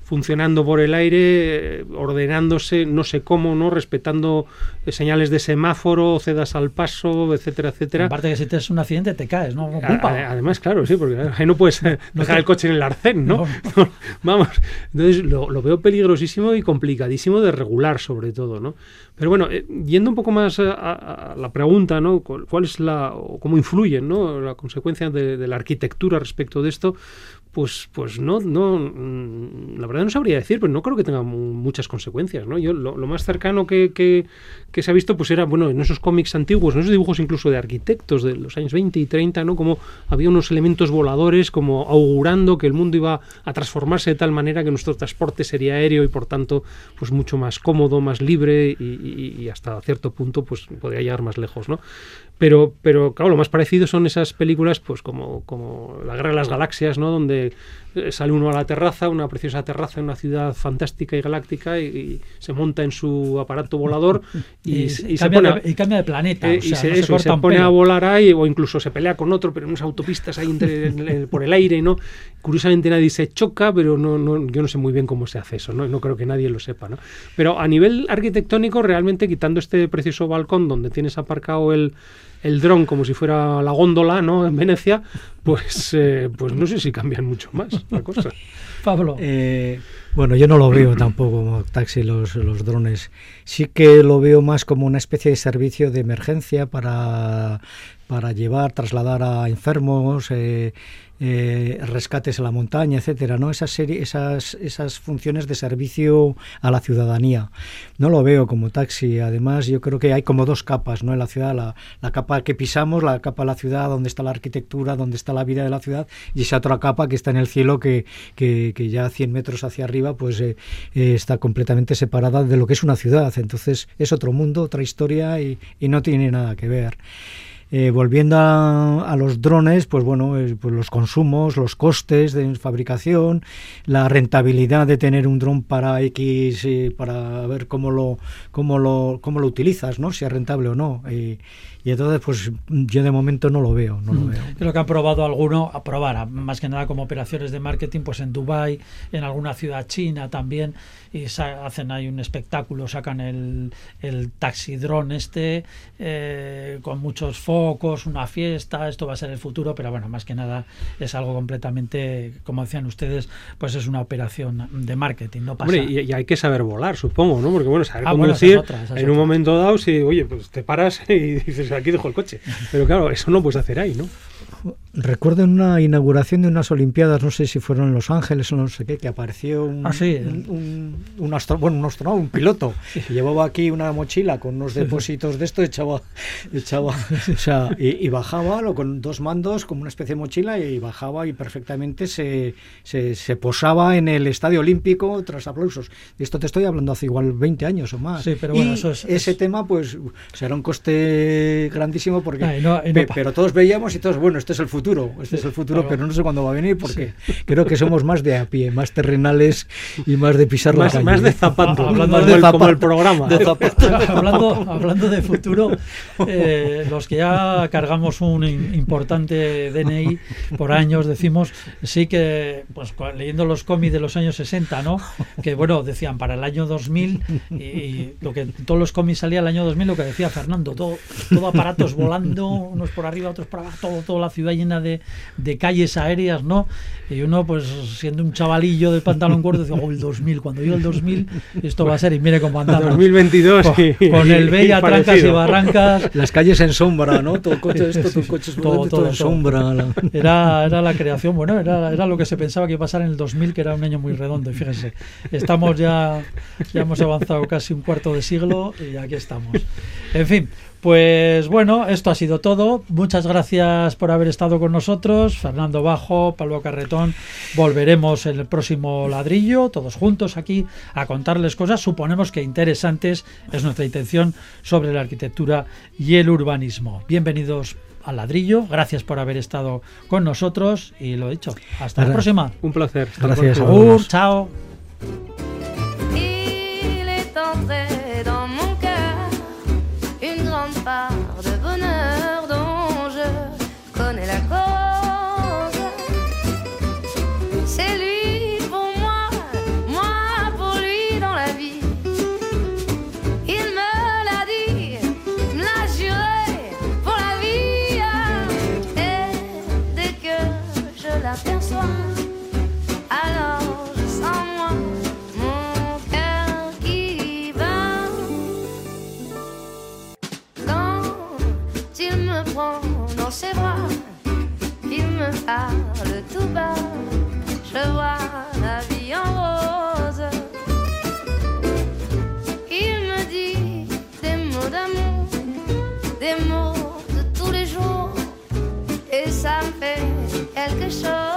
funcionando por el aire, eh, ordenándose, no sé cómo, ¿no? Respetando eh, señales de semáforo, cedas al paso, etcétera, etcétera. Aparte que si tienes un accidente te caes, ¿no? además, claro, sí, porque ahí no puedes eh, *laughs* dejar el coche en el arcén, ¿no? *laughs* Vamos, entonces lo, lo, veo peligrosísimo y complicadísimo de regular, sobre todo, ¿no? Pero bueno, yendo un poco más a, la pregunta, ¿no? ¿Cuál es la, o cómo influye, ¿no? La consecuencia de, de la arquitectura respecto de esto, pues, pues no, no, mm, la verdad no sabría decir, pero no creo que tenga muchas consecuencias, ¿no? Yo lo, más cercano que, que, se ha visto, pues era, bueno, en esos cómics antiguos, en esos dibujos incluso de arquitectos de los años 20 y 30, ¿no? Como había unos elementos voladores, como augurando que el mundo iba a transformarse de tal manera que nuestro transporte sería aéreo y por tanto, pues mucho más cómodo, más libre y, y hasta cierto punto, pues podría llegar más lejos, ¿no? Pero, pero claro, lo más parecido son esas películas, pues como, como La Guerra de las Galaxias, ¿no? Donde eh, sale uno a la terraza, una preciosa terraza en una ciudad fantástica y galáctica, y, se monta en su aparato volador *laughs* y, se pone cambia de planeta. Eh, y se, pone a volar ahí, o incluso se pelea con otro, pero en unas autopistas ahí por el aire, ¿no? Curiosamente nadie se choca, pero no, no, yo no sé muy bien cómo se hace eso, ¿no? No creo que nadie lo sepa, ¿no? Pero a nivel arquitectónico, realmente quitando este precioso balcón donde tienes aparcado el el dron como si fuera la góndola, ¿no? En Venecia, pues, eh, pues no sé si cambian mucho más la cosa. *laughs* Pablo. Eh, bueno, yo no lo veo tampoco como taxi los, los drones. Sí que lo veo más como una especie de servicio de emergencia para, para llevar, trasladar a enfermos, eh, eh, rescates a la montaña, etcétera, ¿no? Esas, funciones de servicio a la ciudadanía. No lo veo como taxi. Además, yo creo que hay como dos capas, ¿no? En la ciudad, la, capa que pisamos, la capa de la ciudad, donde está la arquitectura, donde está la vida de la ciudad, y esa otra capa que está en el cielo, que, que, que ya 100 metros hacia arriba, pues eh, eh, está completamente separada de lo que es una ciudad. Entonces, es otro mundo, otra historia y no tiene nada que ver. Eh, volviendo a, los drones, pues bueno, eh, pues los consumos, los costes de fabricación, la rentabilidad de tener un dron para X, eh, para ver cómo lo, cómo lo, cómo lo utilizas, ¿no? Si es rentable o no. Y entonces, pues yo de momento no lo veo, no lo mm. veo. Creo que han probado alguno, a probar, más que nada como operaciones de marketing, pues en Dubai, en alguna ciudad china también, y hacen ahí un espectáculo, sacan el, el taxi dron este, eh, con muchos focos, una fiesta, esto va a ser el futuro, pero bueno, más que nada es algo completamente, como decían ustedes, pues es una operación de marketing, no pasa. Hombre, y, hay que saber volar, supongo, ¿no? Porque bueno, saber ah, conducir, en un momento dado, si, oye, pues te paras *laughs* y dices, aquí dejo el coche. Pero claro, eso no puedes hacer ahí, ¿no? Recuerdo en una inauguración de unas Olimpiadas, no sé si fueron en Los Ángeles o no sé qué, que apareció un, ah, un, un, bueno, un, un piloto, llevaba aquí una mochila con unos depósitos de esto, echaba, echaba o sea, y, bajaba lo, con dos mandos, como una especie de mochila, y bajaba y perfectamente se, se, posaba en el Estadio Olímpico tras aplausos. Y esto te estoy hablando hace igual 20 años o más. Sí, pero bueno, ese tema, pues, será un coste grandísimo porque, pero todos veíamos y todos, bueno, este es el futuro este es el futuro, pero no sé cuándo va a venir porque creo que somos más de a pie, más terrenales y más de pisar más, la calle. Más de zapato, hablando de zapato, como el programa. De *laughs* hablando, hablando de futuro, eh, los que ya cargamos un importante DNI por años, decimos, sí que, pues leyendo los cómics de los años 60, ¿no? Que bueno, decían para el año 2000 y, lo que todos los cómics salía el año 2000, lo que decía Fernando, todo, todo aparatos volando, unos por arriba, otros por abajo, todo, toda la ciudad llena de, de calles aéreas, ¿no? Y uno, pues siendo un chavalillo del pantalón corto, decía, oh, el 2000, cuando yo el 2000, esto va a ser, y mire cómo andamos. 2022, con, con el Bella, trancas y barrancas. Las calles en sombra, ¿no? Todo coche, esto, todo coches todo, todo, en sombra. Era, era la creación, bueno, era, era lo que se pensaba que iba a pasar en el 2000, que era un año muy redondo, y fíjense, estamos ya, ya hemos avanzado casi un cuarto de siglo y aquí estamos. En fin, pues bueno, esto ha sido todo. Muchas gracias por haber estado con nosotros. Fernando Bajo, Pablo Carretón. Volveremos en el próximo ladrillo, todos juntos aquí, a contarles cosas, suponemos que interesantes, es nuestra intención, sobre la arquitectura y el urbanismo. Bienvenidos al ladrillo. Gracias por haber estado con nosotros y lo dicho. Hasta la próxima. Un placer. Gracias. chao. Parle tout bas, je vois la vie en rose. Il me dit des mots d'amour, des mots de tous les jours, et ça me fait quelque chose.